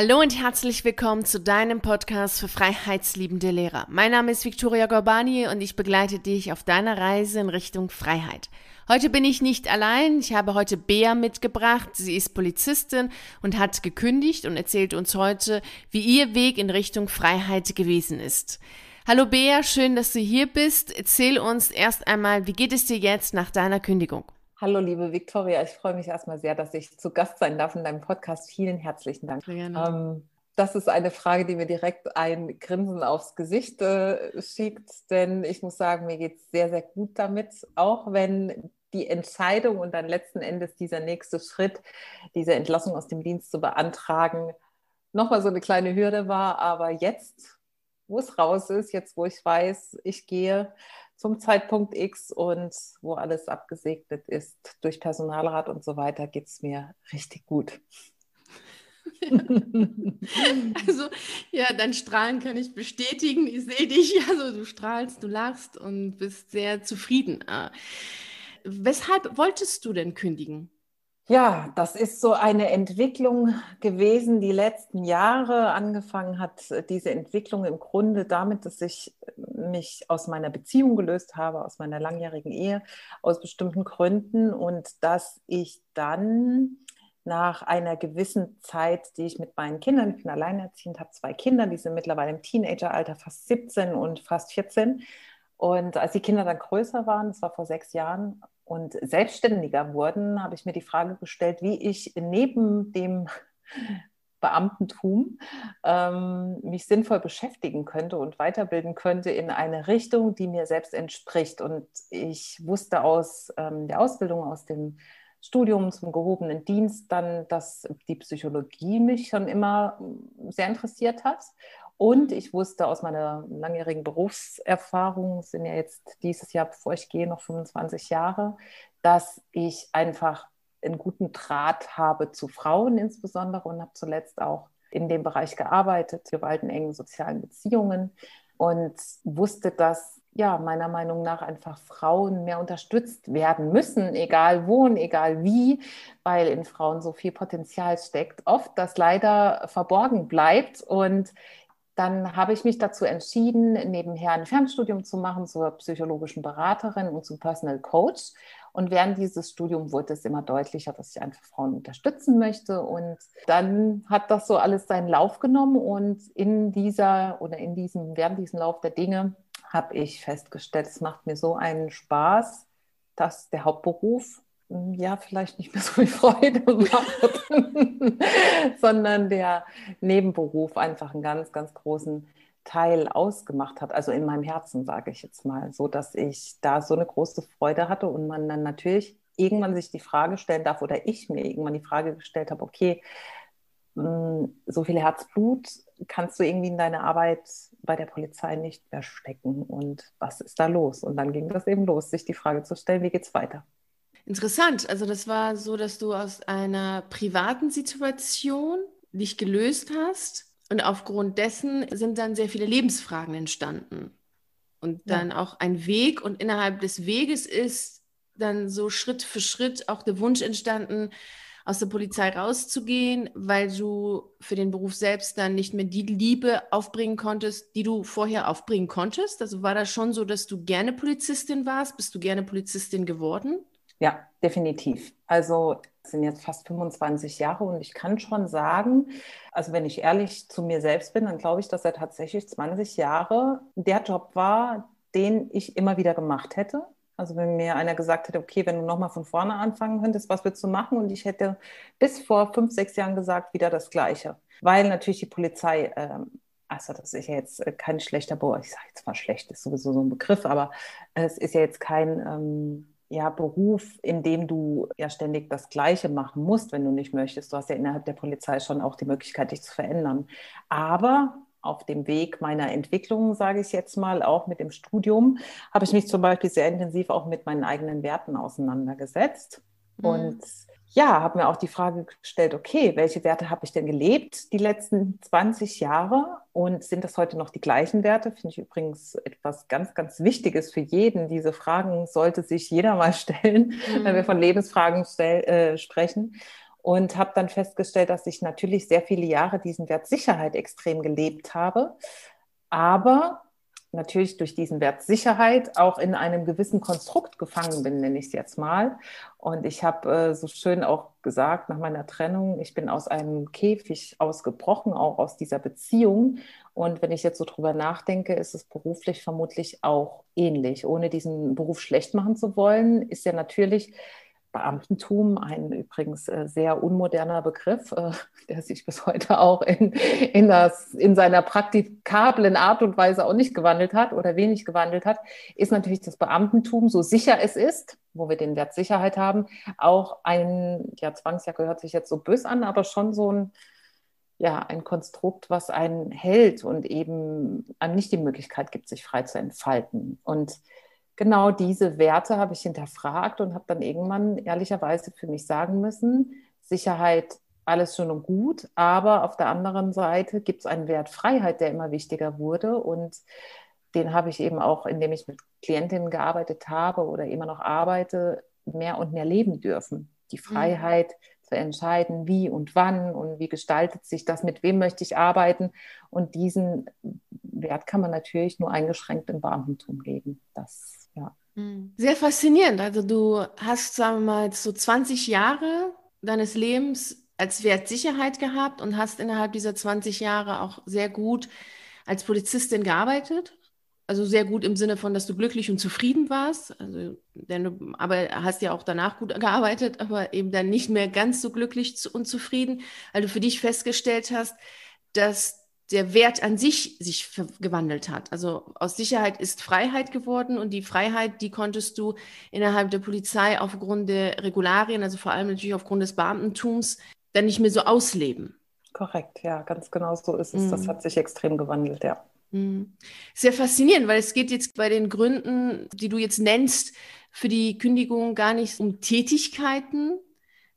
Hallo und herzlich willkommen zu deinem Podcast für freiheitsliebende Lehrer. Mein Name ist Viktoria Gorbani und ich begleite dich auf deiner Reise in Richtung Freiheit. Heute bin ich nicht allein. Ich habe heute Bea mitgebracht. Sie ist Polizistin und hat gekündigt und erzählt uns heute, wie ihr Weg in Richtung Freiheit gewesen ist. Hallo Bea, schön, dass du hier bist. Erzähl uns erst einmal, wie geht es dir jetzt nach deiner Kündigung? Hallo, liebe Viktoria. Ich freue mich erstmal sehr, dass ich zu Gast sein darf in deinem Podcast. Vielen herzlichen Dank. Ähm, das ist eine Frage, die mir direkt ein Grinsen aufs Gesicht äh, schickt, denn ich muss sagen, mir geht es sehr, sehr gut damit, auch wenn die Entscheidung und dann letzten Endes dieser nächste Schritt, diese Entlassung aus dem Dienst zu beantragen, nochmal so eine kleine Hürde war. Aber jetzt, wo es raus ist, jetzt, wo ich weiß, ich gehe, zum Zeitpunkt X und wo alles abgesegnet ist durch Personalrat und so weiter, geht es mir richtig gut. also, ja, dein Strahlen kann ich bestätigen. Ich sehe dich, also du strahlst, du lachst und bist sehr zufrieden. Ah. Weshalb wolltest du denn kündigen? Ja, das ist so eine Entwicklung gewesen, die letzten Jahre angefangen hat. Diese Entwicklung im Grunde damit, dass ich mich aus meiner Beziehung gelöst habe, aus meiner langjährigen Ehe, aus bestimmten Gründen und dass ich dann nach einer gewissen Zeit, die ich mit meinen Kindern, ich bin alleinerziehend, habe zwei Kinder, die sind mittlerweile im Teenageralter, fast 17 und fast 14. Und als die Kinder dann größer waren, das war vor sechs Jahren, und selbstständiger wurden, habe ich mir die Frage gestellt, wie ich neben dem Beamtentum ähm, mich sinnvoll beschäftigen könnte und weiterbilden könnte in eine Richtung, die mir selbst entspricht. Und ich wusste aus ähm, der Ausbildung, aus dem Studium zum gehobenen Dienst dann, dass die Psychologie mich schon immer sehr interessiert hat und ich wusste aus meiner langjährigen Berufserfahrung, sind ja jetzt dieses Jahr, bevor ich gehe, noch 25 Jahre, dass ich einfach einen guten Draht habe zu Frauen insbesondere und habe zuletzt auch in dem Bereich gearbeitet, Gewalt in engen sozialen Beziehungen und wusste, dass ja meiner Meinung nach einfach Frauen mehr unterstützt werden müssen, egal wo und egal wie, weil in Frauen so viel Potenzial steckt, oft das leider verborgen bleibt und dann habe ich mich dazu entschieden, nebenher ein Fernstudium zu machen zur psychologischen Beraterin und zum Personal Coach. Und während dieses Studiums wurde es immer deutlicher, dass ich einfach Frauen unterstützen möchte. Und dann hat das so alles seinen Lauf genommen. Und in dieser oder in diesem, während diesem Lauf der Dinge habe ich festgestellt, es macht mir so einen Spaß, dass der Hauptberuf ja, vielleicht nicht mehr so viel Freude macht, sondern der Nebenberuf einfach einen ganz, ganz großen Teil ausgemacht hat. Also in meinem Herzen, sage ich jetzt mal, so dass ich da so eine große Freude hatte und man dann natürlich irgendwann sich die Frage stellen darf oder ich mir irgendwann die Frage gestellt habe, okay, hm, so viel Herzblut kannst du irgendwie in deiner Arbeit bei der Polizei nicht mehr stecken und was ist da los? Und dann ging das eben los, sich die Frage zu stellen, wie geht es weiter? Interessant. Also das war so, dass du aus einer privaten Situation dich gelöst hast und aufgrund dessen sind dann sehr viele Lebensfragen entstanden. Und dann ja. auch ein Weg und innerhalb des Weges ist dann so Schritt für Schritt auch der Wunsch entstanden, aus der Polizei rauszugehen, weil du für den Beruf selbst dann nicht mehr die Liebe aufbringen konntest, die du vorher aufbringen konntest. Also war das schon so, dass du gerne Polizistin warst? Bist du gerne Polizistin geworden? Ja, definitiv. Also es sind jetzt fast 25 Jahre und ich kann schon sagen, also wenn ich ehrlich zu mir selbst bin, dann glaube ich, dass er tatsächlich 20 Jahre der Job war, den ich immer wieder gemacht hätte. Also wenn mir einer gesagt hätte, okay, wenn du nochmal von vorne anfangen könntest, was würdest du machen? Und ich hätte bis vor fünf, sechs Jahren gesagt, wieder das Gleiche. Weil natürlich die Polizei, ähm, also das ist ja jetzt kein schlechter Boah, ich sage jetzt mal schlecht, ist sowieso so ein Begriff, aber es ist ja jetzt kein... Ähm, ja, Beruf, in dem du ja ständig das Gleiche machen musst, wenn du nicht möchtest. Du hast ja innerhalb der Polizei schon auch die Möglichkeit, dich zu verändern. Aber auf dem Weg meiner Entwicklung, sage ich jetzt mal, auch mit dem Studium, habe ich mich zum Beispiel sehr intensiv auch mit meinen eigenen Werten auseinandergesetzt. Mhm. Und ja, habe mir auch die Frage gestellt, okay, welche Werte habe ich denn gelebt die letzten 20 Jahre und sind das heute noch die gleichen Werte? Finde ich übrigens etwas ganz, ganz Wichtiges für jeden. Diese Fragen sollte sich jeder mal stellen, mhm. wenn wir von Lebensfragen stell, äh, sprechen. und habe dann festgestellt, dass ich natürlich sehr viele Jahre diesen Wert Sicherheit extrem gelebt habe, aber natürlich durch diesen Wert Sicherheit auch in einem gewissen Konstrukt gefangen bin, nenne ich es jetzt mal. Und ich habe äh, so schön auch gesagt, nach meiner Trennung, ich bin aus einem Käfig ausgebrochen, auch aus dieser Beziehung. Und wenn ich jetzt so drüber nachdenke, ist es beruflich vermutlich auch ähnlich. Ohne diesen Beruf schlecht machen zu wollen, ist ja natürlich Beamtentum, ein übrigens äh, sehr unmoderner Begriff, äh, der sich bis heute auch in, in, das, in seiner praktikablen Art und Weise auch nicht gewandelt hat oder wenig gewandelt hat, ist natürlich das Beamtentum, so sicher es ist, wo wir den Wert Sicherheit haben, auch ein, ja, Zwangsjacke hört sich jetzt so bös an, aber schon so ein, ja, ein Konstrukt, was einen hält und eben einem nicht die Möglichkeit gibt, sich frei zu entfalten. Und genau diese Werte habe ich hinterfragt und habe dann irgendwann ehrlicherweise für mich sagen müssen, Sicherheit, alles schön und gut, aber auf der anderen Seite gibt es einen Wert Freiheit, der immer wichtiger wurde und den habe ich eben auch, indem ich mit Klientinnen gearbeitet habe oder immer noch arbeite, mehr und mehr leben dürfen. Die mhm. Freiheit mhm. zu entscheiden, wie und wann und wie gestaltet sich das, mit wem möchte ich arbeiten. Und diesen Wert kann man natürlich nur eingeschränkt im Beamtentum leben. Das ja. Hm. Sehr faszinierend. Also du hast, sagen wir mal, so 20 Jahre deines Lebens als Wert Sicherheit gehabt und hast innerhalb dieser 20 Jahre auch sehr gut als Polizistin gearbeitet. Also sehr gut im Sinne von, dass du glücklich und zufrieden warst. Also, denn du, aber hast ja auch danach gut gearbeitet, aber eben dann nicht mehr ganz so glücklich und zufrieden, weil du für dich festgestellt hast, dass der Wert an sich sich gewandelt hat. Also aus Sicherheit ist Freiheit geworden und die Freiheit, die konntest du innerhalb der Polizei aufgrund der Regularien, also vor allem natürlich aufgrund des Beamtentums, dann nicht mehr so ausleben. Korrekt, ja, ganz genau so ist es. Mhm. Das hat sich extrem gewandelt, ja. Mhm. Sehr faszinierend, weil es geht jetzt bei den Gründen, die du jetzt nennst, für die Kündigung gar nicht um Tätigkeiten,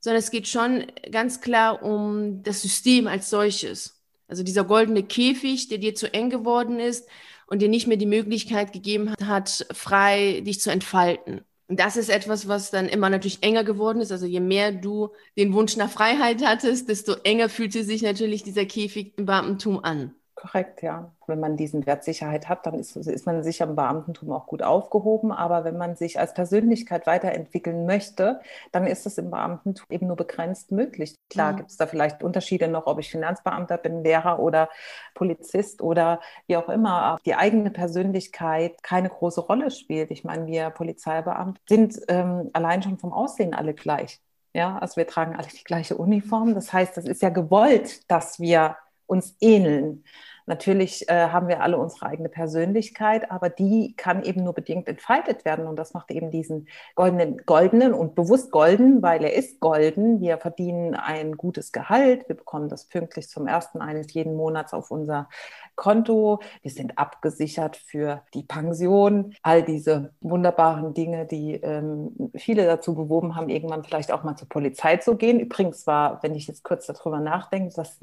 sondern es geht schon ganz klar um das System als solches. Also dieser goldene Käfig, der dir zu eng geworden ist und dir nicht mehr die Möglichkeit gegeben hat, frei dich zu entfalten. Und das ist etwas, was dann immer natürlich enger geworden ist. Also je mehr du den Wunsch nach Freiheit hattest, desto enger fühlte sich natürlich dieser Käfig im Beamtentum an. Korrekt, ja. Wenn man diesen Wert Sicherheit hat, dann ist, ist man sicher im Beamtentum auch gut aufgehoben. Aber wenn man sich als Persönlichkeit weiterentwickeln möchte, dann ist das im Beamtentum eben nur begrenzt möglich. Klar mhm. gibt es da vielleicht Unterschiede noch, ob ich Finanzbeamter bin, Lehrer oder Polizist oder wie auch immer. Die eigene Persönlichkeit keine große Rolle spielt. Ich meine, wir Polizeibeamte sind ähm, allein schon vom Aussehen alle gleich. Ja, also wir tragen alle die gleiche Uniform. Das heißt, das ist ja gewollt, dass wir uns ähneln. Natürlich äh, haben wir alle unsere eigene Persönlichkeit, aber die kann eben nur bedingt entfaltet werden. Und das macht eben diesen goldenen, goldenen und bewusst golden, weil er ist golden. Wir verdienen ein gutes Gehalt. Wir bekommen das pünktlich zum ersten eines jeden Monats auf unser Konto. Wir sind abgesichert für die Pension. All diese wunderbaren Dinge, die ähm, viele dazu bewoben haben, irgendwann vielleicht auch mal zur Polizei zu gehen. Übrigens war, wenn ich jetzt kurz darüber nachdenke, das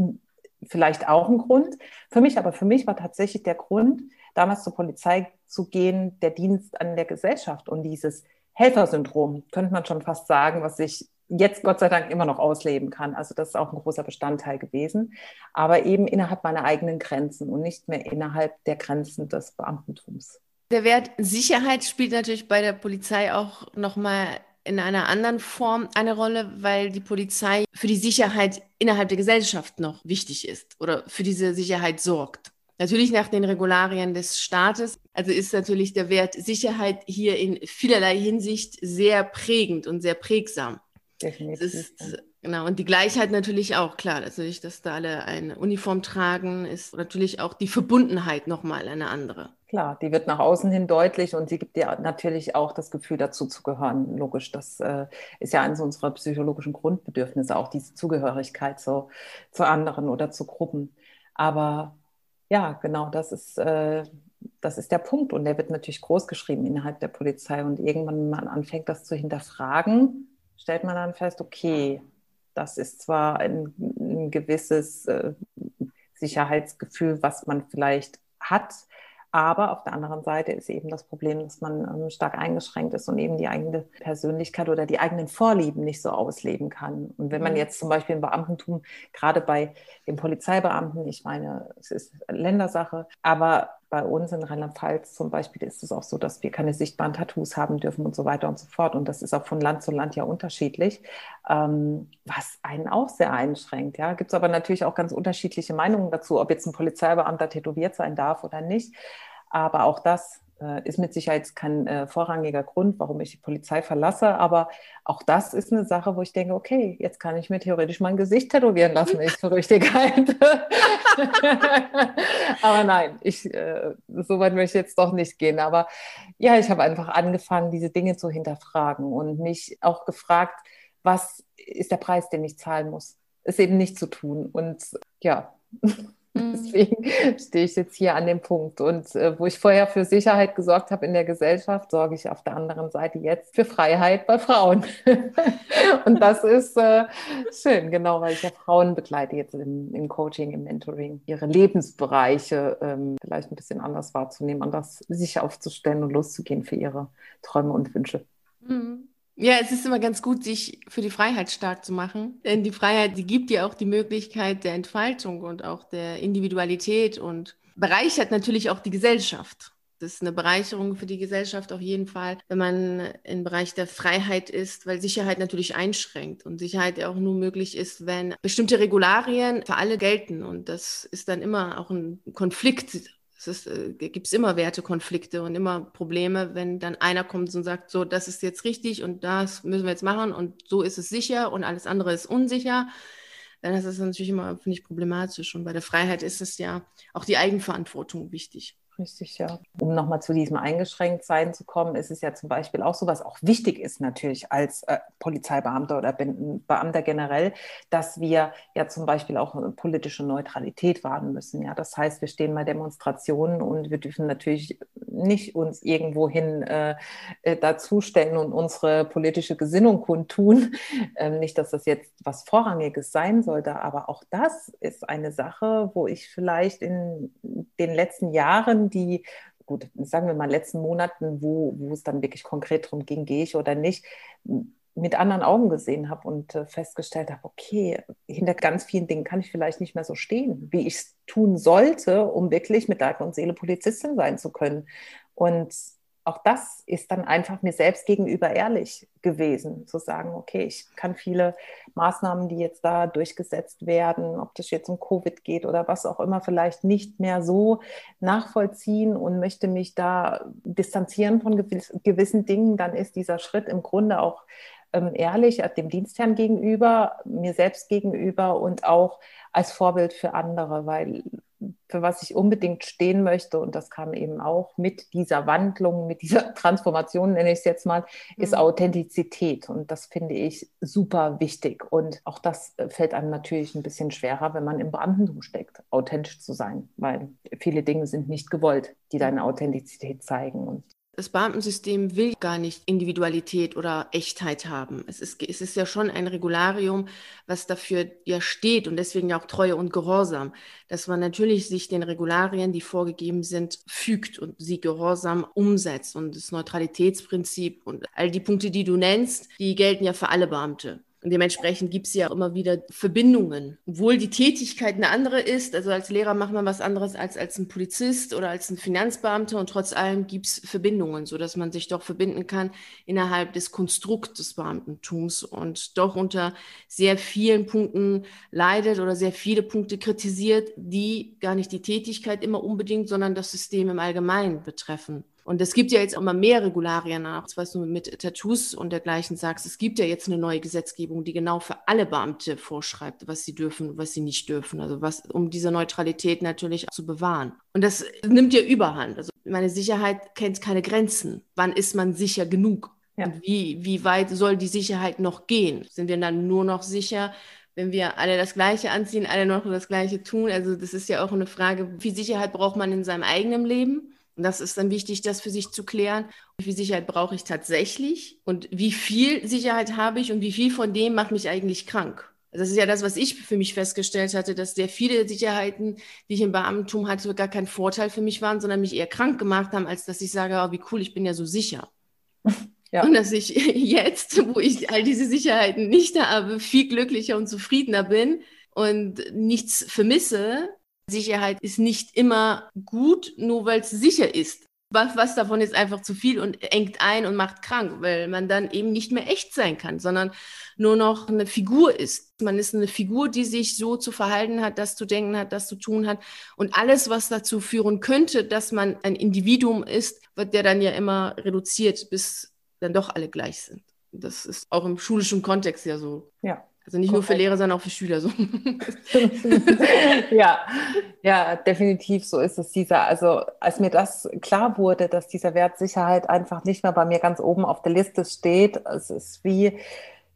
vielleicht auch ein Grund. Für mich, aber für mich war tatsächlich der Grund, damals zur Polizei zu gehen, der Dienst an der Gesellschaft und dieses Helfersyndrom, könnte man schon fast sagen, was ich jetzt Gott sei Dank immer noch ausleben kann. Also das ist auch ein großer Bestandteil gewesen, aber eben innerhalb meiner eigenen Grenzen und nicht mehr innerhalb der Grenzen des Beamtentums. Der Wert Sicherheit spielt natürlich bei der Polizei auch nochmal in einer anderen Form eine Rolle, weil die Polizei für die Sicherheit innerhalb der Gesellschaft noch wichtig ist oder für diese Sicherheit sorgt. Natürlich nach den Regularien des Staates. Also ist natürlich der Wert Sicherheit hier in vielerlei Hinsicht sehr prägend und sehr prägsam. Definitiv. Ist, genau, und die Gleichheit natürlich auch, klar, natürlich, dass da alle eine Uniform tragen, ist natürlich auch die Verbundenheit nochmal eine andere. Klar, die wird nach außen hin deutlich und sie gibt dir natürlich auch das Gefühl, dazu zu gehören. Logisch, das äh, ist ja eines unserer psychologischen Grundbedürfnisse, auch diese Zugehörigkeit zu, zu anderen oder zu Gruppen. Aber ja, genau, das ist, äh, das ist der Punkt und der wird natürlich groß geschrieben innerhalb der Polizei. Und irgendwann, wenn man anfängt, das zu hinterfragen, stellt man dann fest, okay, das ist zwar ein, ein gewisses äh, Sicherheitsgefühl, was man vielleicht hat, Aber auf der anderen Seite ist eben das Problem, dass man ähm, stark eingeschränkt ist und eben die eigene Persönlichkeit oder die eigenen Vorlieben nicht so ausleben kann. Und wenn man mhm. jetzt zum Beispiel im Beamtentum, gerade bei den Polizeibeamten, ich meine, es ist Ländersache, aber bei uns in Rheinland-Pfalz zum Beispiel ist es auch so, dass wir keine sichtbaren Tattoos haben dürfen und so weiter und so fort. Und das ist auch von Land zu Land ja unterschiedlich, ähm, was einen auch sehr einschränkt. Ja, gibt es aber natürlich auch ganz unterschiedliche Meinungen dazu, ob jetzt ein Polizeibeamter tätowiert sein darf oder nicht. Aber auch das äh, ist mit Sicherheit kein äh, vorrangiger Grund, warum ich die Polizei verlasse. Aber auch das ist eine Sache, wo ich denke, okay, jetzt kann ich mir theoretisch mein Gesicht tätowieren lassen, wenn ich es für richtig halte. aber nein, ich, äh, so weit möchte ich jetzt doch nicht gehen. Aber ja, ich habe einfach angefangen, diese Dinge zu hinterfragen und mich auch gefragt, was ist der Preis, den ich zahlen muss? Es eben nicht zu tun. Und ja. Mhm. Deswegen stehe ich jetzt hier an dem Punkt. Und äh, wo ich vorher für Sicherheit gesorgt habe in der Gesellschaft, sorge ich auf der anderen Seite jetzt für Freiheit bei Frauen. und das ist äh, schön, genau, weil ich ja Frauen begleite jetzt im, im Coaching, im Mentoring, ihre Lebensbereiche ähm, vielleicht ein bisschen anders wahrzunehmen, anders sich aufzustellen und loszugehen für ihre Träume und Wünsche. Mhm. Ja, es ist immer ganz gut, sich für die Freiheit stark zu machen. Denn die Freiheit, die gibt dir auch die Möglichkeit der Entfaltung und auch der Individualität und bereichert natürlich auch die Gesellschaft. Das ist eine Bereicherung für die Gesellschaft auf jeden Fall, wenn man im Bereich der Freiheit ist, weil Sicherheit natürlich einschränkt und Sicherheit auch nur möglich ist, wenn bestimmte Regularien für alle gelten. Und das ist dann immer auch ein Konflikt es äh, gibt immer Wertekonflikte und immer Probleme, wenn dann einer kommt und sagt, so, das ist jetzt richtig und das müssen wir jetzt machen und so ist es sicher und alles andere ist unsicher. Dann ist das natürlich immer, finde ich, problematisch. Und bei der Freiheit ist es ja auch die Eigenverantwortung wichtig. Richtig, ja. Um nochmal zu diesem Eingeschränktsein zu kommen, ist es ja zum Beispiel auch so, was auch wichtig ist natürlich als äh, Polizeibeamter oder Beamter generell, dass wir ja zum Beispiel auch politische Neutralität wahren müssen. Ja, das heißt, wir stehen bei Demonstrationen und wir dürfen natürlich nicht uns irgendwohin äh, äh, dazustellen und unsere politische Gesinnung kundtun. Ähm, nicht, dass das jetzt was Vorrangiges sein sollte, aber auch das ist eine Sache, wo ich vielleicht in den letzten Jahren, die gut, sagen wir mal, letzten Monaten, wo, wo es dann wirklich konkret darum ging, gehe ich oder nicht, mit anderen Augen gesehen habe und äh, festgestellt habe, okay, hinter ganz vielen Dingen kann ich vielleicht nicht mehr so stehen, wie ich es tun sollte, um wirklich mit Leib und Seele Polizistin sein zu können. Und auch das ist dann einfach mir selbst gegenüber ehrlich gewesen, zu sagen, okay, ich kann viele Maßnahmen, die jetzt da durchgesetzt werden, ob das jetzt um Covid geht oder was auch immer, vielleicht nicht mehr so nachvollziehen und möchte mich da distanzieren von gewissen Dingen, dann ist dieser Schritt im Grunde auch ähm, ehrlich dem Dienstherrn gegenüber, mir selbst gegenüber und auch als Vorbild für andere, weil für was ich unbedingt stehen möchte, und das kam eben auch mit dieser Wandlung, mit dieser Transformation, nenne ich es jetzt mal, ist mhm. Authentizität. Und das finde ich super wichtig. Und auch das äh, fällt einem natürlich ein bisschen schwerer, wenn man im Beamtentum steckt, authentisch zu sein, weil viele Dinge sind nicht gewollt, die deine Authentizität zeigen. Und das Beamtensystem will gar nicht Individualität oder Echtheit haben. Es ist, es ist ja schon ein Regularium, was dafür ja steht und deswegen ja auch Treue und Gehorsam, dass man natürlich sich den Regularien, die vorgegeben sind, fügt und sie gehorsam umsetzt und das Neutralitätsprinzip und all die Punkte, die du nennst, die gelten ja für alle Beamte. Und dementsprechend gibt es ja immer wieder Verbindungen. Obwohl die Tätigkeit eine andere ist, also als Lehrer macht man was anderes als als ein Polizist oder als ein Finanzbeamter und trotz allem gibt es Verbindungen, sodass man sich doch verbinden kann innerhalb des Konstrukts des Beamtentums und doch unter sehr vielen Punkten leidet oder sehr viele Punkte kritisiert, die gar nicht die Tätigkeit immer unbedingt, sondern das System im Allgemeinen betreffen. Und es gibt ja jetzt immer mehr Regularien nach, was du mit Tattoos und dergleichen sagst. Es gibt ja jetzt eine neue Gesetzgebung, die genau für alle Beamte vorschreibt, was sie dürfen, was sie nicht dürfen. Also was, um diese Neutralität natürlich zu bewahren. Und das nimmt ja Überhand. Also meine Sicherheit kennt keine Grenzen. Wann ist man sicher genug? Ja. Und wie, wie weit soll die Sicherheit noch gehen? Sind wir dann nur noch sicher, wenn wir alle das Gleiche anziehen, alle noch das Gleiche tun? Also das ist ja auch eine Frage, wie viel Sicherheit braucht man in seinem eigenen Leben? Und das ist dann wichtig, das für sich zu klären. Wie viel Sicherheit brauche ich tatsächlich? Und wie viel Sicherheit habe ich und wie viel von dem macht mich eigentlich krank? Das ist ja das, was ich für mich festgestellt hatte, dass sehr viele Sicherheiten, die ich im Beamtentum hatte, gar kein Vorteil für mich waren, sondern mich eher krank gemacht haben, als dass ich sage, oh, wie cool, ich bin ja so sicher. Ja. Und dass ich jetzt, wo ich all diese Sicherheiten nicht habe, viel glücklicher und zufriedener bin und nichts vermisse. Sicherheit ist nicht immer gut, nur weil es sicher ist. Was, was davon ist einfach zu viel und engt ein und macht krank, weil man dann eben nicht mehr echt sein kann, sondern nur noch eine Figur ist. Man ist eine Figur, die sich so zu verhalten hat, das zu denken hat, das zu tun hat. Und alles, was dazu führen könnte, dass man ein Individuum ist, wird der dann ja immer reduziert, bis dann doch alle gleich sind. Das ist auch im schulischen Kontext ja so. Ja. Also nicht Korrekt. nur für Lehrer, sondern auch für Schüler so. ja, ja, definitiv so ist es. Dieser, also als mir das klar wurde, dass dieser Wert Sicherheit einfach nicht mehr bei mir ganz oben auf der Liste steht, es ist wie,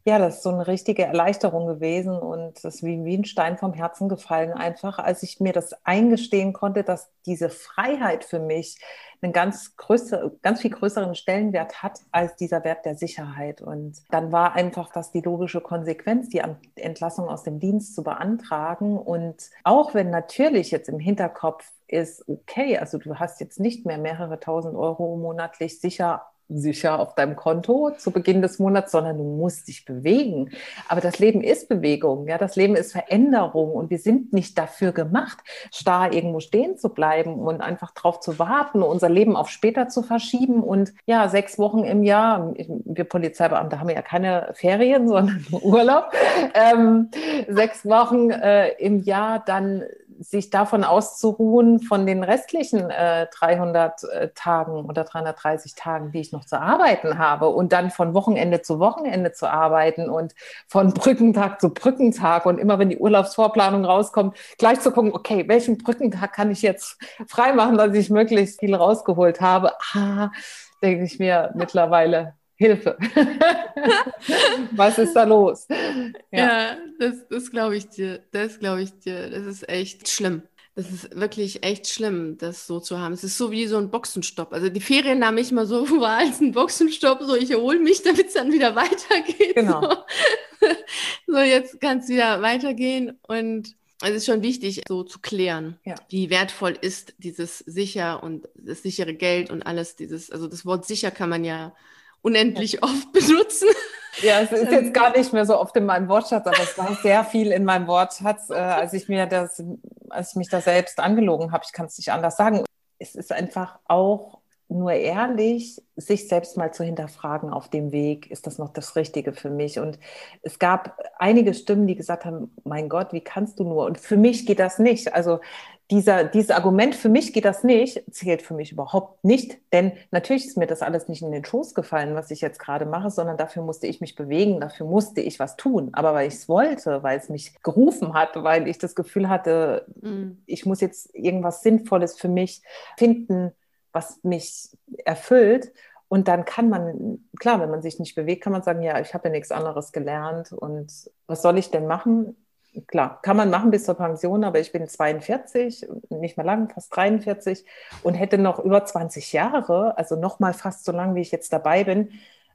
ja, das ist so eine richtige Erleichterung gewesen und das ist wie, wie ein Stein vom Herzen gefallen, einfach als ich mir das eingestehen konnte, dass diese Freiheit für mich einen ganz, größer, ganz viel größeren Stellenwert hat als dieser Wert der Sicherheit. Und dann war einfach das die logische Konsequenz, die Entlassung aus dem Dienst zu beantragen. Und auch wenn natürlich jetzt im Hinterkopf ist, okay, also du hast jetzt nicht mehr mehrere tausend Euro monatlich sicher sicher auf deinem Konto zu Beginn des Monats, sondern du musst dich bewegen. Aber das Leben ist Bewegung, ja, das Leben ist Veränderung und wir sind nicht dafür gemacht, starr irgendwo stehen zu bleiben und einfach drauf zu warten, unser Leben auf später zu verschieben und ja, sechs Wochen im Jahr, wir Polizeibeamte haben ja keine Ferien, sondern Urlaub, ähm, sechs Wochen äh, im Jahr dann sich davon auszuruhen, von den restlichen äh, 300 äh, Tagen oder 330 Tagen, die ich noch zu arbeiten habe und dann von Wochenende zu Wochenende zu arbeiten und von Brückentag zu Brückentag und immer, wenn die Urlaubsvorplanung rauskommt, gleich zu gucken, okay, welchen Brückentag kann ich jetzt freimachen, dass ich möglichst viel rausgeholt habe. Ah, denke ich mir mittlerweile, Hilfe. Was ist da los? Ja, ja das, das glaube ich dir. Das glaube ich dir. Das ist echt schlimm. Das ist wirklich echt schlimm, das so zu haben. Es ist so wie so ein Boxenstopp. Also die Ferien nahm ich mal so war als ein Boxenstopp. So, ich erhole mich, damit es dann wieder weitergeht. Genau. So, so jetzt kann es wieder weitergehen. Und es ist schon wichtig, so zu klären, ja. wie wertvoll ist dieses sicher und das sichere Geld und alles dieses, also das Wort sicher kann man ja unendlich oft benutzen. Ja, es ist jetzt gar nicht mehr so oft in meinem Wortschatz, aber es war sehr viel in meinem Wortschatz, äh, als ich mir das, als ich mich da selbst angelogen habe. Ich kann es nicht anders sagen. Es ist einfach auch nur ehrlich, sich selbst mal zu hinterfragen auf dem Weg, ist das noch das Richtige für mich? Und es gab einige Stimmen, die gesagt haben, mein Gott, wie kannst du nur? Und für mich geht das nicht. Also dieser, dieses Argument, für mich geht das nicht, zählt für mich überhaupt nicht. Denn natürlich ist mir das alles nicht in den Schoß gefallen, was ich jetzt gerade mache, sondern dafür musste ich mich bewegen, dafür musste ich was tun. Aber weil ich es wollte, weil es mich gerufen hat, weil ich das Gefühl hatte, mhm. ich muss jetzt irgendwas Sinnvolles für mich finden, was mich erfüllt. Und dann kann man, klar, wenn man sich nicht bewegt, kann man sagen, ja, ich habe ja nichts anderes gelernt und was soll ich denn machen? klar, kann man machen bis zur Pension, aber ich bin 42, nicht mehr lang, fast 43 und hätte noch über 20 Jahre, also noch mal fast so lang, wie ich jetzt dabei bin.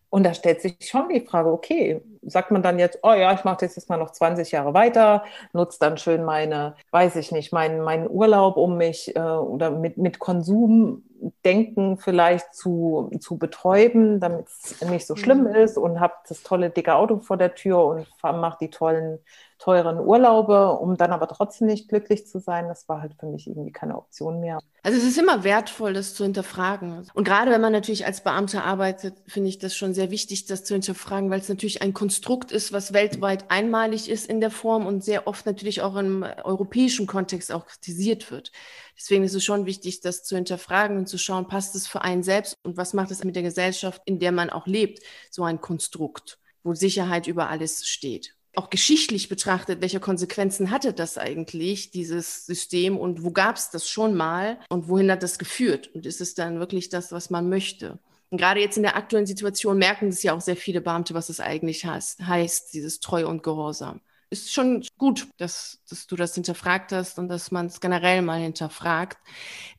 Und da stellt sich schon die Frage, okay, sagt man dann jetzt, oh ja, ich mache das jetzt mal noch 20 Jahre weiter, nutze dann schön meine, weiß ich nicht, meinen, meinen Urlaub, um mich äh, oder mit, mit Konsumdenken vielleicht zu, zu betäuben, damit es nicht so schlimm mhm. ist und habe das tolle dicke Auto vor der Tür und mache die tollen teuren Urlaube, um dann aber trotzdem nicht glücklich zu sein, das war halt für mich irgendwie keine Option mehr. Also es ist immer wertvoll, das zu hinterfragen. Und gerade wenn man natürlich als Beamter arbeitet, finde ich das schon sehr wichtig, das zu hinterfragen, weil es natürlich ein Konstrukt ist, was weltweit einmalig ist in der Form und sehr oft natürlich auch im europäischen Kontext auch kritisiert wird. Deswegen ist es schon wichtig, das zu hinterfragen und zu schauen, passt es für einen selbst und was macht es mit der Gesellschaft, in der man auch lebt, so ein Konstrukt, wo Sicherheit über alles steht auch geschichtlich betrachtet, welche Konsequenzen hatte das eigentlich, dieses System und wo gab es das schon mal und wohin hat das geführt und ist es dann wirklich das, was man möchte? Gerade jetzt in der aktuellen Situation merken es ja auch sehr viele Beamte, was es eigentlich heißt, heißt dieses Treu und Gehorsam. Ist schon gut, dass, dass du das hinterfragt hast und dass man es generell mal hinterfragt.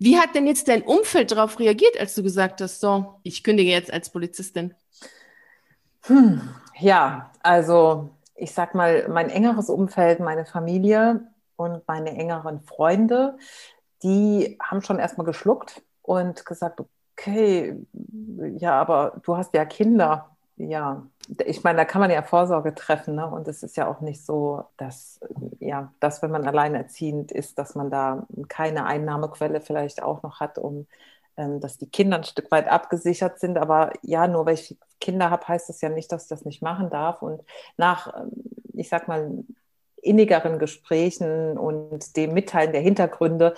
Wie hat denn jetzt dein Umfeld darauf reagiert, als du gesagt hast, so, ich kündige jetzt als Polizistin? Hm, ja, also ich sag mal, mein engeres Umfeld, meine Familie und meine engeren Freunde, die haben schon erstmal geschluckt und gesagt, okay, ja, aber du hast ja Kinder. Ja, ich meine, da kann man ja Vorsorge treffen. Ne? Und es ist ja auch nicht so, dass, ja, dass, wenn man alleinerziehend ist, dass man da keine Einnahmequelle vielleicht auch noch hat, um ähm, dass die Kinder ein Stück weit abgesichert sind. Aber ja, nur weil ich Kinder habe, heißt das ja nicht, dass ich das nicht machen darf. Und nach, ähm, ich sag mal, innigeren Gesprächen und dem Mitteilen der Hintergründe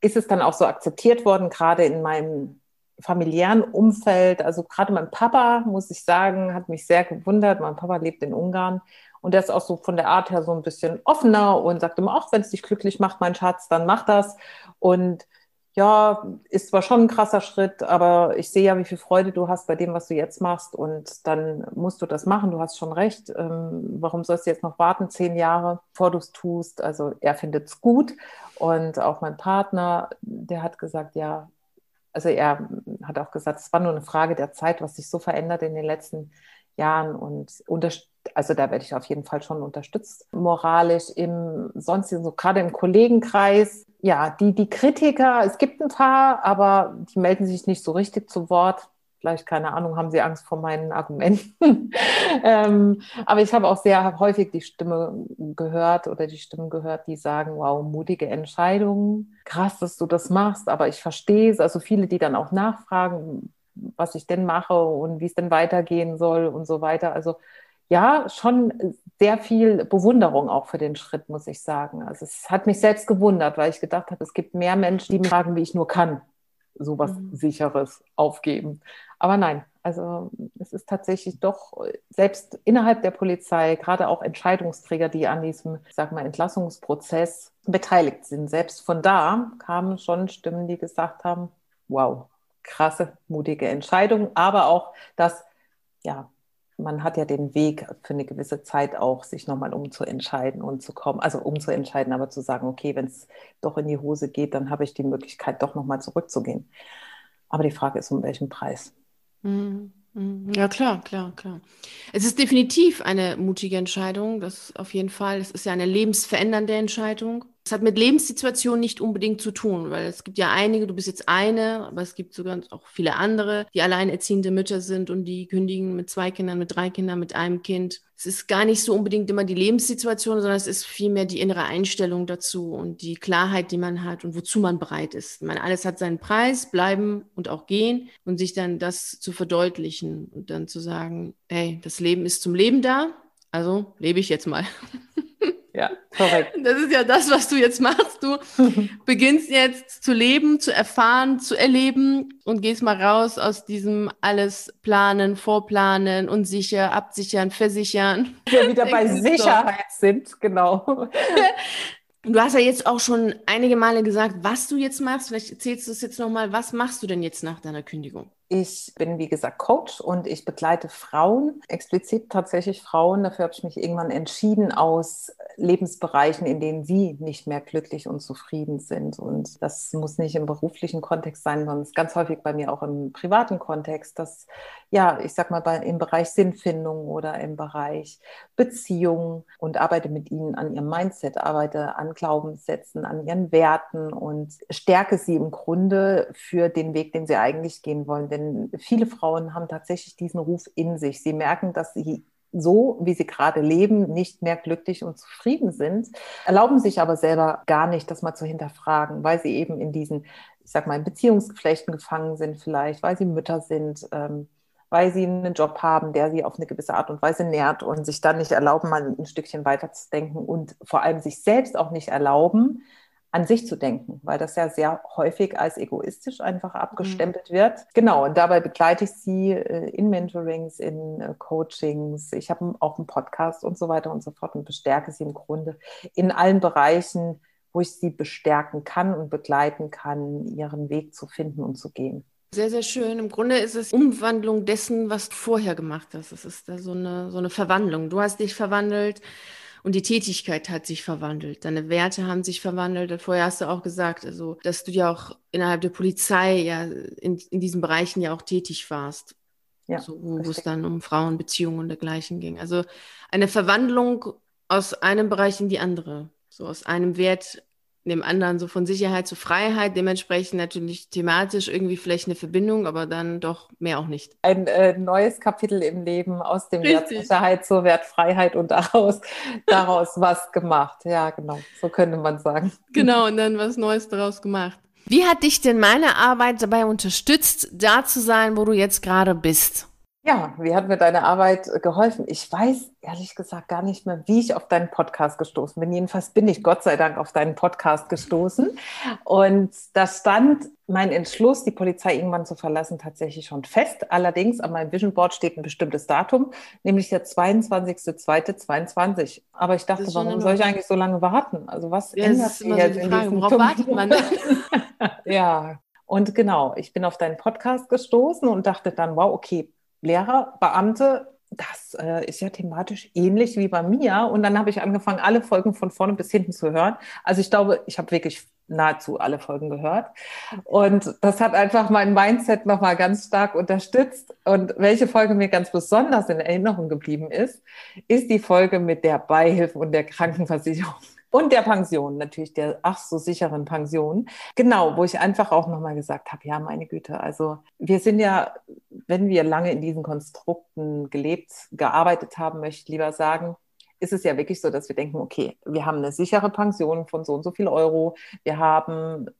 ist es dann auch so akzeptiert worden, gerade in meinem familiären Umfeld. Also gerade mein Papa, muss ich sagen, hat mich sehr gewundert. Mein Papa lebt in Ungarn und der ist auch so von der Art her so ein bisschen offener und sagt immer, auch wenn es dich glücklich macht, mein Schatz, dann mach das. Und ja, ist zwar schon ein krasser Schritt, aber ich sehe ja, wie viel Freude du hast bei dem, was du jetzt machst und dann musst du das machen. Du hast schon recht. Ähm, warum sollst du jetzt noch warten, zehn Jahre, bevor du es tust? Also er findet es gut und auch mein Partner, der hat gesagt, ja, also er hat auch gesagt, es war nur eine Frage der Zeit, was sich so verändert in den letzten Jahren und also da werde ich auf jeden Fall schon unterstützt, moralisch im sonstigen, so gerade im Kollegenkreis. Ja, die, die Kritiker, es gibt ein paar, aber die melden sich nicht so richtig zu Wort. Vielleicht, keine Ahnung, haben sie Angst vor meinen Argumenten. ähm, aber ich habe auch sehr häufig die Stimme gehört oder die Stimmen gehört, die sagen, wow, mutige Entscheidungen, krass, dass du das machst, aber ich verstehe es. Also viele, die dann auch nachfragen, was ich denn mache und wie es denn weitergehen soll und so weiter. Also ja, schon sehr viel Bewunderung auch für den Schritt, muss ich sagen. Also es hat mich selbst gewundert, weil ich gedacht habe, es gibt mehr Menschen, die mir fragen, wie ich nur kann, sowas mhm. Sicheres aufgeben. Aber nein, also es ist tatsächlich doch selbst innerhalb der Polizei, gerade auch Entscheidungsträger, die an diesem, sag mal, Entlassungsprozess beteiligt sind. Selbst von da kamen schon Stimmen, die gesagt haben, wow, krasse, mutige Entscheidung, aber auch, dass ja, man hat ja den Weg für eine gewisse Zeit auch, sich nochmal umzuentscheiden und zu kommen, also umzuentscheiden, aber zu sagen, okay, wenn es doch in die Hose geht, dann habe ich die Möglichkeit, doch nochmal zurückzugehen. Aber die Frage ist, um welchen Preis. Mhm. Mhm. Ja, klar, klar, klar. Es ist definitiv eine mutige Entscheidung, das auf jeden Fall. Es ist ja eine lebensverändernde Entscheidung. Es hat mit Lebenssituationen nicht unbedingt zu tun, weil es gibt ja einige, du bist jetzt eine, aber es gibt sogar auch viele andere, die alleinerziehende Mütter sind und die kündigen mit zwei Kindern, mit drei Kindern, mit einem Kind. Es ist gar nicht so unbedingt immer die Lebenssituation, sondern es ist vielmehr die innere Einstellung dazu und die Klarheit, die man hat und wozu man bereit ist. Man alles hat seinen Preis, bleiben und auch gehen und sich dann das zu verdeutlichen und dann zu sagen, hey, das Leben ist zum Leben da, also lebe ich jetzt mal. Ja, korrekt. Das ist ja das, was du jetzt machst. Du beginnst jetzt zu leben, zu erfahren, zu erleben und gehst mal raus aus diesem alles planen, vorplanen und sicher, absichern, versichern. Wir wieder bei Sicherheit doch. sind, genau. Du hast ja jetzt auch schon einige Male gesagt, was du jetzt machst. Vielleicht erzählst du es jetzt nochmal. Was machst du denn jetzt nach deiner Kündigung? Ich bin, wie gesagt, Coach und ich begleite Frauen, explizit tatsächlich Frauen. Dafür habe ich mich irgendwann entschieden aus Lebensbereichen, in denen sie nicht mehr glücklich und zufrieden sind. Und das muss nicht im beruflichen Kontext sein, sondern es ist ganz häufig bei mir auch im privaten Kontext, dass, ja, ich sag mal, bei, im Bereich Sinnfindung oder im Bereich Beziehung und arbeite mit ihnen an ihrem Mindset, arbeite an Glaubenssätzen, an ihren Werten und stärke sie im Grunde für den Weg, den sie eigentlich gehen wollen denn viele Frauen haben tatsächlich diesen Ruf in sich. Sie merken, dass sie so, wie sie gerade leben, nicht mehr glücklich und zufrieden sind, erlauben sich aber selber gar nicht, das mal zu hinterfragen, weil sie eben in diesen, ich sag mal, in Beziehungsgeflechten gefangen sind vielleicht, weil sie Mütter sind, ähm, weil sie einen Job haben, der sie auf eine gewisse Art und Weise nährt und sich dann nicht erlauben, mal ein Stückchen weiterzudenken und vor allem sich selbst auch nicht erlauben, an sich zu denken, weil das ja sehr häufig als egoistisch einfach mhm. abgestempelt mhm. wird. Genau, und dabei begleite ich sie äh, in Mentorings, in äh, Coachings. Ich habe auch einen Podcast und so weiter und so fort und bestärke sie im Grunde in allen Bereichen, wo ich sie bestärken kann und begleiten kann, ihren Weg zu finden und zu gehen. Sehr, sehr schön. Im Grunde ist es Umwandlung dessen, was du vorher gemacht hast. Es ist da so eine, so eine Verwandlung. Du hast dich verwandelt und die Tätigkeit hat sich verwandelt. Deine Werte haben sich verwandelt. Vorher hast du auch gesagt, also, dass du ja auch innerhalb der Polizei ja in, in diesen Bereichen ja auch tätig warst. Ja, so, wo es dann um Frauenbeziehungen und dergleichen ging. Also eine Verwandlung aus einem Bereich in die andere. So aus einem Wert dem anderen so von Sicherheit zu Freiheit, dementsprechend natürlich thematisch irgendwie vielleicht eine Verbindung, aber dann doch mehr auch nicht. Ein äh, neues Kapitel im Leben aus dem Richtig. Wert Sicherheit zur Wertfreiheit und daraus, daraus was gemacht. Ja, genau, so könnte man sagen. Genau, und dann was Neues daraus gemacht. Wie hat dich denn meine Arbeit dabei unterstützt, da zu sein, wo du jetzt gerade bist? Ja, wie hat mir deine Arbeit äh, geholfen? Ich weiß ehrlich gesagt gar nicht mehr, wie ich auf deinen Podcast gestoßen bin. Jedenfalls bin ich Gott sei Dank auf deinen Podcast gestoßen. Und da stand mein Entschluss, die Polizei irgendwann zu verlassen, tatsächlich schon fest. Allerdings an meinem Vision Board steht ein bestimmtes Datum, nämlich der 22.02.22. Aber ich dachte, warum soll ich eigentlich so lange warten? Also was ja, ändert sich jetzt so in Frage, Worauf wartet man? ja, und genau, ich bin auf deinen Podcast gestoßen und dachte dann, wow, okay, Lehrer, Beamte, das äh, ist ja thematisch ähnlich wie bei mir. Und dann habe ich angefangen, alle Folgen von vorne bis hinten zu hören. Also ich glaube, ich habe wirklich nahezu alle Folgen gehört. Und das hat einfach mein Mindset nochmal ganz stark unterstützt. Und welche Folge mir ganz besonders in Erinnerung geblieben ist, ist die Folge mit der Beihilfe und der Krankenversicherung. Und der Pension, natürlich der ach so sicheren Pension. Genau, wo ich einfach auch nochmal gesagt habe, ja, meine Güte, also wir sind ja, wenn wir lange in diesen Konstrukten gelebt, gearbeitet haben, möchte ich lieber sagen, ist es ja wirklich so, dass wir denken, okay, wir haben eine sichere Pension von so und so viel Euro, wir haben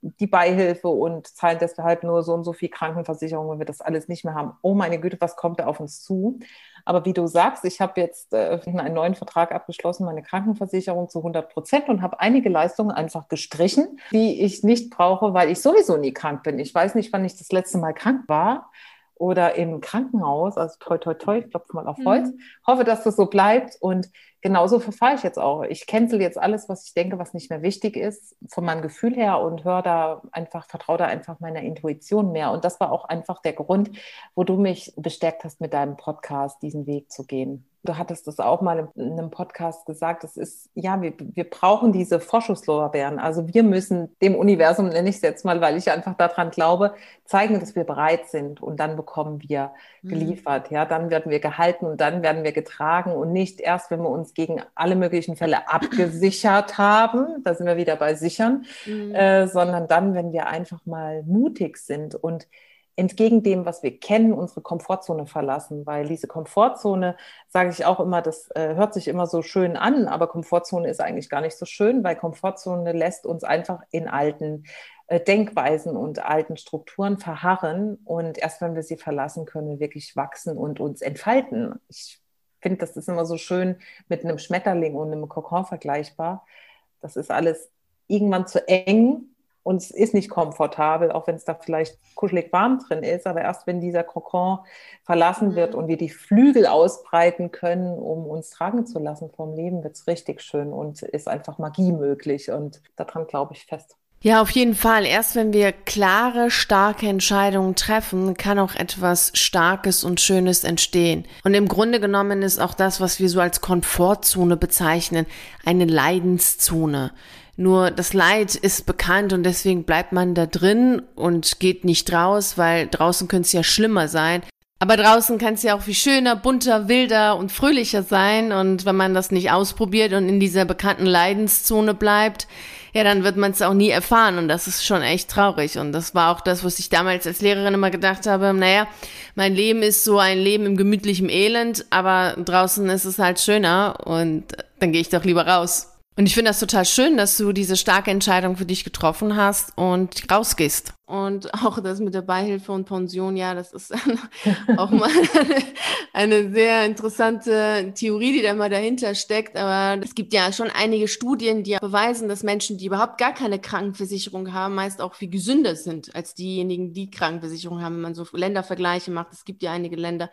die Beihilfe und zahlen deshalb nur so und so viel Krankenversicherung, wenn wir das alles nicht mehr haben. Oh meine Güte, was kommt da auf uns zu? Aber wie du sagst, ich habe jetzt äh, einen neuen Vertrag abgeschlossen, meine Krankenversicherung zu 100 Prozent und habe einige Leistungen einfach gestrichen, die ich nicht brauche, weil ich sowieso nie krank bin. Ich weiß nicht, wann ich das letzte Mal krank war oder im Krankenhaus, also toi, toi, toi, ich klopfe mal auf Holz, mhm. hoffe, dass das so bleibt und genauso verfahre ich jetzt auch. Ich cancel jetzt alles, was ich denke, was nicht mehr wichtig ist, von meinem Gefühl her und höre da einfach, vertraue da einfach meiner Intuition mehr. Und das war auch einfach der Grund, wo du mich bestärkt hast, mit deinem Podcast diesen Weg zu gehen. Du hattest das auch mal in einem Podcast gesagt. Das ist, ja, wir, wir brauchen diese Vorschusslorbeeren. Also wir müssen dem Universum, nenne ich es jetzt mal, weil ich einfach daran glaube, zeigen, dass wir bereit sind. Und dann bekommen wir mhm. geliefert. Ja, dann werden wir gehalten und dann werden wir getragen und nicht erst, wenn wir uns gegen alle möglichen Fälle abgesichert haben. Da sind wir wieder bei sichern, mhm. äh, sondern dann, wenn wir einfach mal mutig sind und entgegen dem, was wir kennen, unsere Komfortzone verlassen, weil diese Komfortzone, sage ich auch immer, das äh, hört sich immer so schön an, aber Komfortzone ist eigentlich gar nicht so schön, weil Komfortzone lässt uns einfach in alten äh, Denkweisen und alten Strukturen verharren und erst wenn wir sie verlassen, können wir wirklich wachsen und uns entfalten. Ich finde, das ist immer so schön mit einem Schmetterling und einem Kokon vergleichbar. Das ist alles irgendwann zu eng und es ist nicht komfortabel, auch wenn es da vielleicht kuschelig warm drin ist. Aber erst wenn dieser Kokon verlassen wird mhm. und wir die Flügel ausbreiten können, um uns tragen zu lassen vom Leben, wird es richtig schön und ist einfach Magie möglich. Und daran glaube ich fest. Ja, auf jeden Fall. Erst wenn wir klare, starke Entscheidungen treffen, kann auch etwas Starkes und Schönes entstehen. Und im Grunde genommen ist auch das, was wir so als Komfortzone bezeichnen, eine Leidenszone. Nur das Leid ist bekannt und deswegen bleibt man da drin und geht nicht raus, weil draußen könnte es ja schlimmer sein. Aber draußen kann es ja auch viel schöner, bunter, wilder und fröhlicher sein. Und wenn man das nicht ausprobiert und in dieser bekannten Leidenszone bleibt, ja, dann wird man es auch nie erfahren. Und das ist schon echt traurig. Und das war auch das, was ich damals als Lehrerin immer gedacht habe. Naja, mein Leben ist so ein Leben im gemütlichen Elend, aber draußen ist es halt schöner. Und dann gehe ich doch lieber raus. Und ich finde das total schön, dass du diese starke Entscheidung für dich getroffen hast und rausgehst. Und auch das mit der Beihilfe und Pension, ja, das ist auch mal eine, sehr interessante Theorie, die da mal dahinter steckt. Aber es gibt ja schon einige Studien, die beweisen, dass Menschen, die überhaupt gar keine Krankenversicherung haben, meist auch viel gesünder sind als diejenigen, die Krankenversicherung haben. Wenn man so Ländervergleiche macht, es gibt ja einige Länder,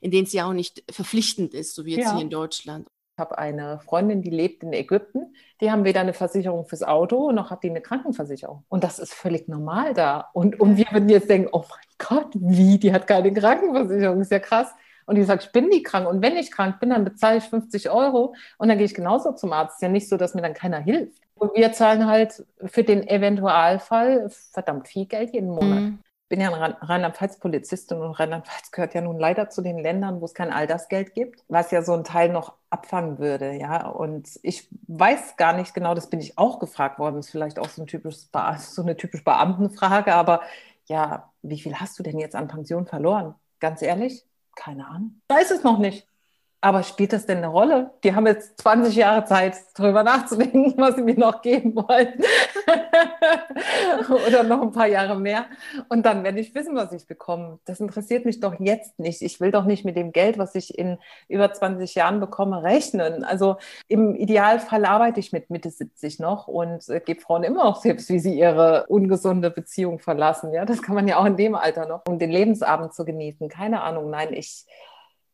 in denen es ja auch nicht verpflichtend ist, so wie jetzt ja. hier in Deutschland. Ich habe eine Freundin, die lebt in Ägypten. Die haben weder eine Versicherung fürs Auto noch hat die eine Krankenversicherung. Und das ist völlig normal da. Und, und wir würden jetzt denken, oh mein Gott, wie? Die hat keine Krankenversicherung. Ist ja krass. Und die sagt, ich bin nie krank. Und wenn ich krank bin, dann bezahle ich 50 Euro und dann gehe ich genauso zum Arzt. Ist ja nicht so, dass mir dann keiner hilft. Und wir zahlen halt für den Eventualfall verdammt viel Geld jeden Monat. Mhm bin ja Rheinland-Pfalz-Polizistin und Rheinland-Pfalz gehört ja nun leider zu den Ländern, wo es kein Altersgeld gibt, was ja so ein Teil noch abfangen würde. Ja, und ich weiß gar nicht genau, das bin ich auch gefragt worden, das ist vielleicht auch so, ein typisches, so eine typisch Beamtenfrage, aber ja, wie viel hast du denn jetzt an Pension verloren? Ganz ehrlich, keine Ahnung. Weiß es noch nicht. Aber spielt das denn eine Rolle? Die haben jetzt 20 Jahre Zeit, darüber nachzudenken, was sie mir noch geben wollen. Oder noch ein paar Jahre mehr. Und dann werde ich wissen, was ich bekomme. Das interessiert mich doch jetzt nicht. Ich will doch nicht mit dem Geld, was ich in über 20 Jahren bekomme, rechnen. Also im Idealfall arbeite ich mit Mitte 70 noch und äh, gebe Frauen immer noch Tipps, wie sie ihre ungesunde Beziehung verlassen. Ja, das kann man ja auch in dem Alter noch, um den Lebensabend zu genießen. Keine Ahnung. Nein, ich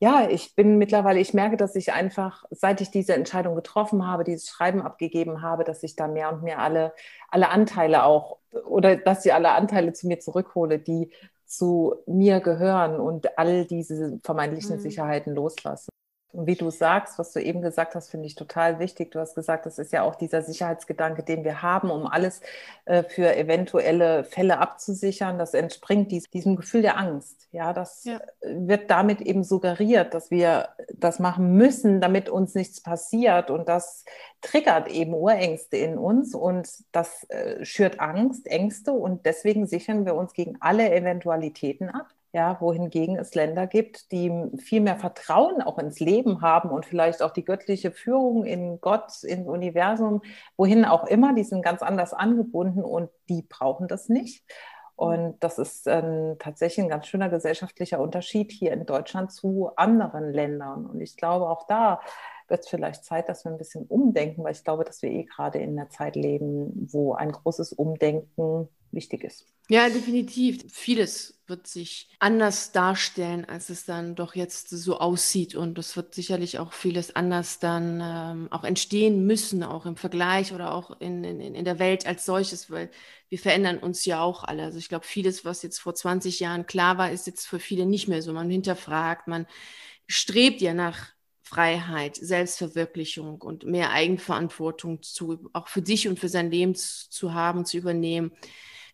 ja, ich bin mittlerweile, ich merke, dass ich einfach, seit ich diese Entscheidung getroffen habe, dieses Schreiben abgegeben habe, dass ich da mehr und mehr alle, alle Anteile auch oder dass ich alle Anteile zu mir zurückhole, die zu mir gehören und all diese vermeintlichen mhm. Sicherheiten loslasse. Und wie du sagst, was du eben gesagt hast, finde ich total wichtig. Du hast gesagt, das ist ja auch dieser Sicherheitsgedanke, den wir haben, um alles äh, für eventuelle Fälle abzusichern. Das entspringt dies, diesem Gefühl der Angst. Ja, das ja. wird damit eben suggeriert, dass wir das machen müssen, damit uns nichts passiert. Und das triggert eben Urängste in uns und das äh, schürt Angst, Ängste. Und deswegen sichern wir uns gegen alle Eventualitäten ab ja, wohingegen es Länder gibt, die viel mehr Vertrauen auch ins Leben haben und vielleicht auch die göttliche Führung in Gott, ins Universum, wohin auch immer, die sind ganz anders angebunden und die brauchen das nicht. Und das ist ähm, tatsächlich ein ganz schöner gesellschaftlicher Unterschied hier in Deutschland zu anderen Ländern. Und ich glaube, auch da wird es vielleicht Zeit, dass wir ein bisschen umdenken, weil ich glaube, dass wir eh gerade in einer Zeit leben, wo ein großes Umdenken wichtig ist. Ja, definitiv. Vieles wird sich anders darstellen, als es dann doch jetzt so aussieht. Und es wird sicherlich auch vieles anders dann ähm, auch entstehen müssen, auch im Vergleich oder auch in, in, in der Welt als solches, weil wir verändern uns ja auch alle. Also ich glaube, vieles, was jetzt vor 20 Jahren klar war, ist jetzt für viele nicht mehr so. Man hinterfragt, man strebt ja nach Freiheit, Selbstverwirklichung und mehr Eigenverantwortung zu, auch für sich und für sein Leben zu haben, zu übernehmen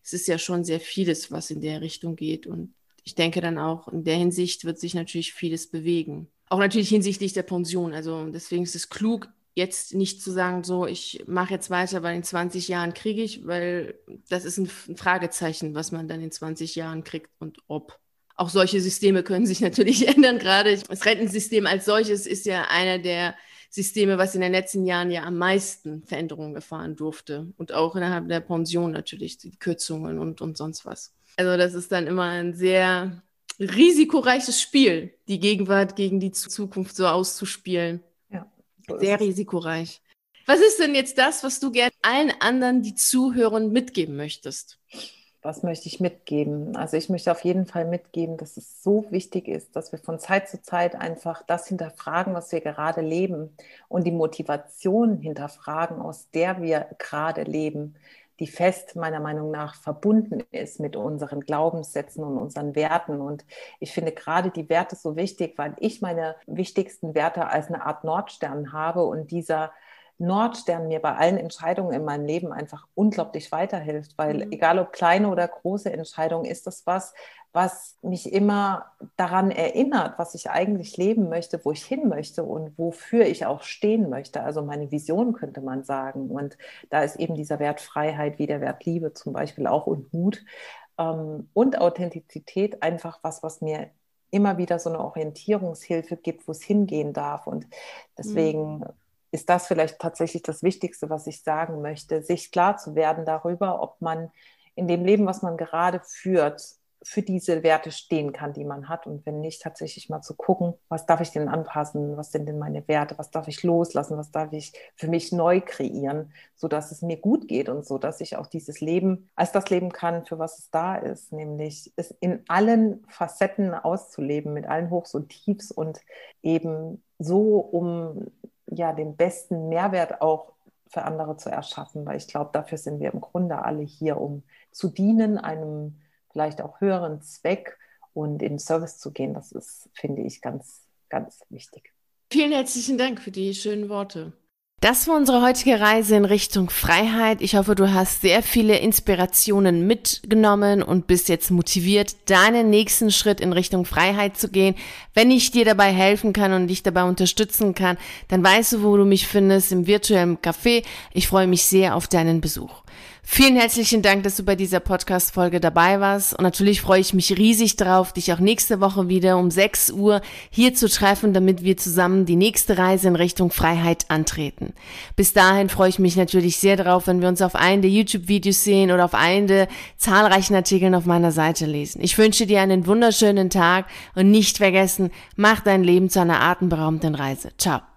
es ist ja schon sehr vieles, was in der Richtung geht. Und ich denke dann auch, in der Hinsicht wird sich natürlich vieles bewegen. Auch natürlich hinsichtlich der Pension. Also deswegen ist es klug, jetzt nicht zu sagen, so, ich mache jetzt weiter, weil in 20 Jahren kriege ich, weil das ist ein Fragezeichen, was man dann in 20 Jahren kriegt und ob. Auch solche Systeme können sich natürlich ändern. Gerade das Rentensystem als solches ist ja einer der Systeme, was in den letzten Jahren ja am meisten Veränderungen erfahren durfte. Und auch innerhalb der Pension natürlich, die Kürzungen und, und sonst was. Also das ist dann immer ein sehr risikoreiches Spiel, die Gegenwart gegen die Zukunft so auszuspielen. Ja, so sehr risikoreich. Was ist denn jetzt das, was du gerne allen anderen, die zuhören, mitgeben möchtest? Was möchte ich mitgeben? Also ich möchte auf jeden Fall mitgeben, dass es so wichtig ist, dass wir von Zeit zu Zeit einfach das hinterfragen, was wir gerade leben und die Motivation hinterfragen, aus der wir gerade leben, die fest meiner Meinung nach verbunden ist mit unseren Glaubenssätzen und unseren Werten. Und ich finde gerade die Werte so wichtig, weil ich meine wichtigsten Werte als eine Art Nordstern habe und dieser Nordstern mir bei allen Entscheidungen in meinem Leben einfach unglaublich weiterhilft, weil mhm. egal ob kleine oder große Entscheidungen, ist das was, was mich immer daran erinnert, was ich eigentlich leben möchte, wo ich hin möchte und wofür ich auch stehen möchte. Also meine Vision könnte man sagen. Und da ist eben dieser Wert Freiheit wie der Wert Liebe zum Beispiel auch und Mut ähm, und Authentizität einfach was, was mir immer wieder so eine Orientierungshilfe gibt, wo es hingehen darf. Und deswegen mhm ist das vielleicht tatsächlich das Wichtigste, was ich sagen möchte, sich klar zu werden darüber, ob man in dem Leben, was man gerade führt, für diese Werte stehen kann, die man hat. Und wenn nicht, tatsächlich mal zu gucken, was darf ich denn anpassen, was sind denn meine Werte, was darf ich loslassen, was darf ich für mich neu kreieren, sodass es mir gut geht und so, dass ich auch dieses Leben als das leben kann, für was es da ist, nämlich es in allen Facetten auszuleben, mit allen Hochs und Tiefs und eben so, um ja den besten Mehrwert auch für andere zu erschaffen, weil ich glaube, dafür sind wir im Grunde alle hier, um zu dienen, einem vielleicht auch höheren Zweck und in Service zu gehen. Das ist, finde ich, ganz, ganz wichtig. Vielen herzlichen Dank für die schönen Worte. Das war unsere heutige Reise in Richtung Freiheit. Ich hoffe, du hast sehr viele Inspirationen mitgenommen und bist jetzt motiviert, deinen nächsten Schritt in Richtung Freiheit zu gehen. Wenn ich dir dabei helfen kann und dich dabei unterstützen kann, dann weißt du, wo du mich findest, im virtuellen Café. Ich freue mich sehr auf deinen Besuch. Vielen herzlichen Dank, dass du bei dieser Podcast-Folge dabei warst. Und natürlich freue ich mich riesig drauf, dich auch nächste Woche wieder um 6 Uhr hier zu treffen, damit wir zusammen die nächste Reise in Richtung Freiheit antreten. Bis dahin freue ich mich natürlich sehr darauf, wenn wir uns auf einen der YouTube-Videos sehen oder auf einen der zahlreichen Artikeln auf meiner Seite lesen. Ich wünsche dir einen wunderschönen Tag und nicht vergessen, mach dein Leben zu einer atemberaubenden Reise. Ciao.